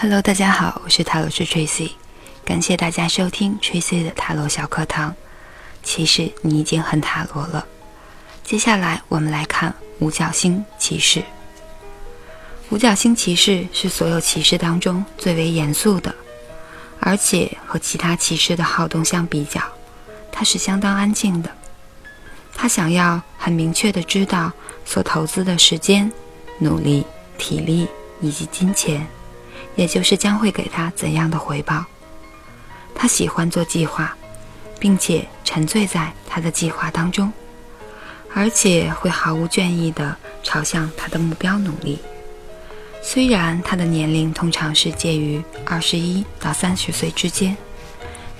Hello，大家好，我是塔罗师 Tracy，感谢大家收听 Tracy 的塔罗小课堂。其实你已经很塔罗了。接下来我们来看五角星骑士。五角星骑士是所有骑士当中最为严肃的，而且和其他骑士的好动相比较，他是相当安静的。他想要很明确的知道所投资的时间、努力、体力以及金钱。也就是将会给他怎样的回报？他喜欢做计划，并且沉醉在他的计划当中，而且会毫无倦意地朝向他的目标努力。虽然他的年龄通常是介于二十一到三十岁之间，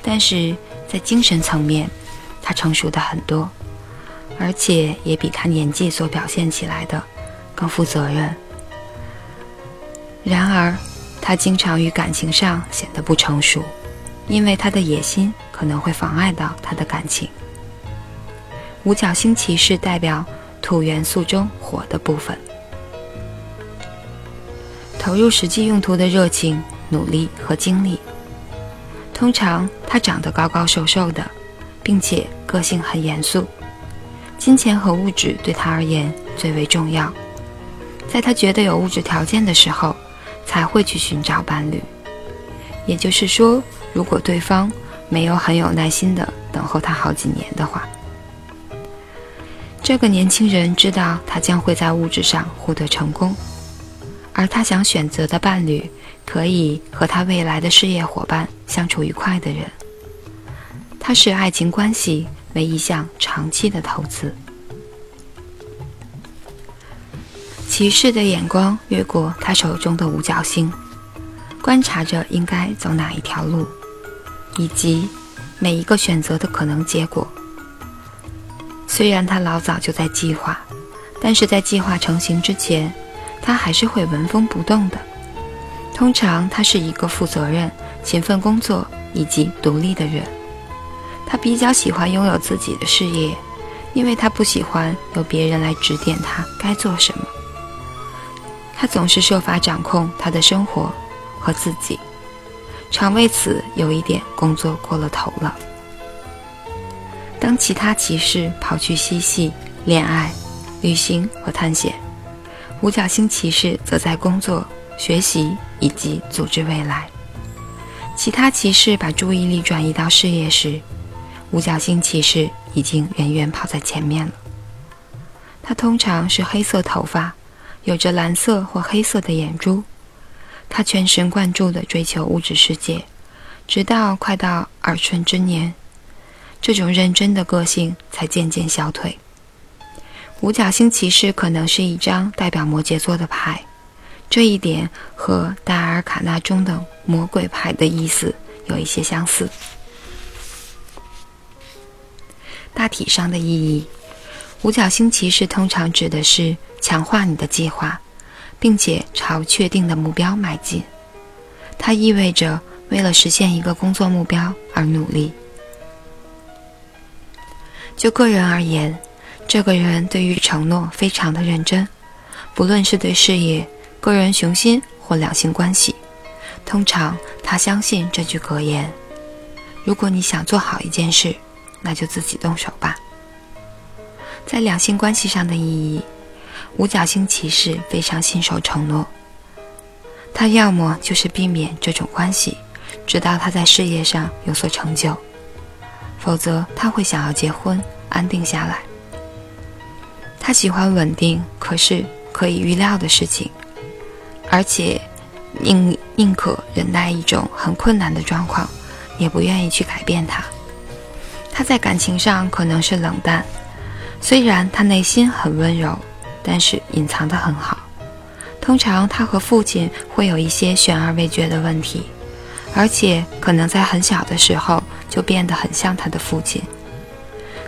但是在精神层面，他成熟的很多，而且也比他年纪所表现起来的更负责任。然而。他经常于感情上显得不成熟，因为他的野心可能会妨碍到他的感情。五角星骑士代表土元素中火的部分，投入实际用途的热情、努力和精力。通常他长得高高瘦瘦的，并且个性很严肃，金钱和物质对他而言最为重要。在他觉得有物质条件的时候。才会去寻找伴侣，也就是说，如果对方没有很有耐心的等候他好几年的话，这个年轻人知道他将会在物质上获得成功，而他想选择的伴侣可以和他未来的事业伙伴相处愉快的人，他视爱情关系为一项长期的投资。骑士的眼光越过他手中的五角星，观察着应该走哪一条路，以及每一个选择的可能结果。虽然他老早就在计划，但是在计划成型之前，他还是会纹风不动的。通常，他是一个负责任、勤奋工作以及独立的人。他比较喜欢拥有自己的事业，因为他不喜欢由别人来指点他该做什么。他总是设法掌控他的生活和自己，常为此有一点工作过了头了。当其他骑士跑去嬉戏、恋爱、旅行和探险，五角星骑士则在工作、学习以及组织未来。其他骑士把注意力转移到事业时，五角星骑士已经远远跑在前面了。他通常是黑色头发。有着蓝色或黑色的眼珠，他全神贯注地追求物质世界，直到快到耳春之年，这种认真的个性才渐渐消退。五角星骑士可能是一张代表摩羯座的牌，这一点和大尔卡纳中的魔鬼牌的意思有一些相似。大体上的意义，五角星骑士通常指的是。强化你的计划，并且朝确定的目标迈进。它意味着为了实现一个工作目标而努力。就个人而言，这个人对于承诺非常的认真，不论是对事业、个人雄心或两性关系。通常他相信这句格言：如果你想做好一件事，那就自己动手吧。在两性关系上的意义。五角星骑士非常信守承诺，他要么就是避免这种关系，直到他在事业上有所成就，否则他会想要结婚，安定下来。他喜欢稳定，可是可以预料的事情，而且宁宁可忍耐一种很困难的状况，也不愿意去改变它。他在感情上可能是冷淡，虽然他内心很温柔。但是隐藏得很好。通常他和父亲会有一些悬而未决的问题，而且可能在很小的时候就变得很像他的父亲。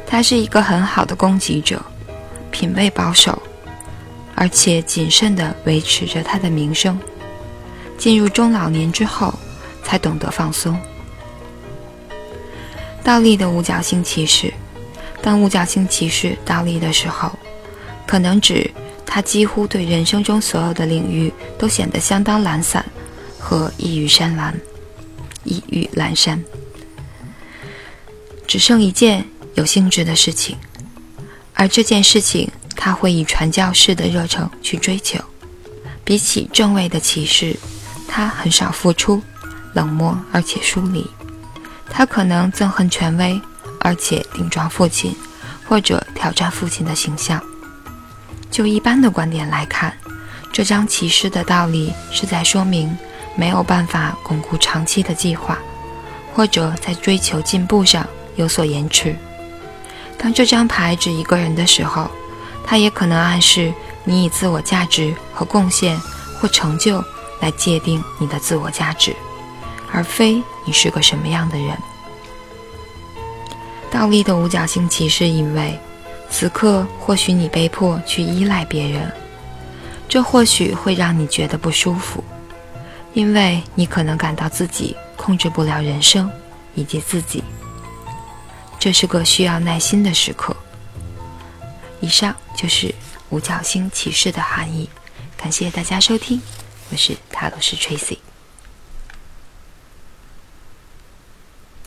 他是一个很好的攻击者，品味保守，而且谨慎地维持着他的名声。进入中老年之后，才懂得放松。倒立的五角星骑士，当五角星骑士倒立的时候。可能指他几乎对人生中所有的领域都显得相当懒散，和一语山蓝，一语阑珊，只剩一件有兴致的事情，而这件事情他会以传教士的热诚去追求。比起正位的骑士，他很少付出，冷漠而且疏离。他可能憎恨权威，而且顶撞父亲，或者挑战父亲的形象。就一般的观点来看，这张骑士的道理是在说明没有办法巩固长期的计划，或者在追求进步上有所延迟。当这张牌指一个人的时候，它也可能暗示你以自我价值和贡献或成就来界定你的自我价值。而非你是个什么样的人。倒立的五角星骑士以为，此刻或许你被迫去依赖别人，这或许会让你觉得不舒服，因为你可能感到自己控制不了人生以及自己。这是个需要耐心的时刻。以上就是五角星骑士的含义。感谢大家收听，我是塔罗斯 Tracy。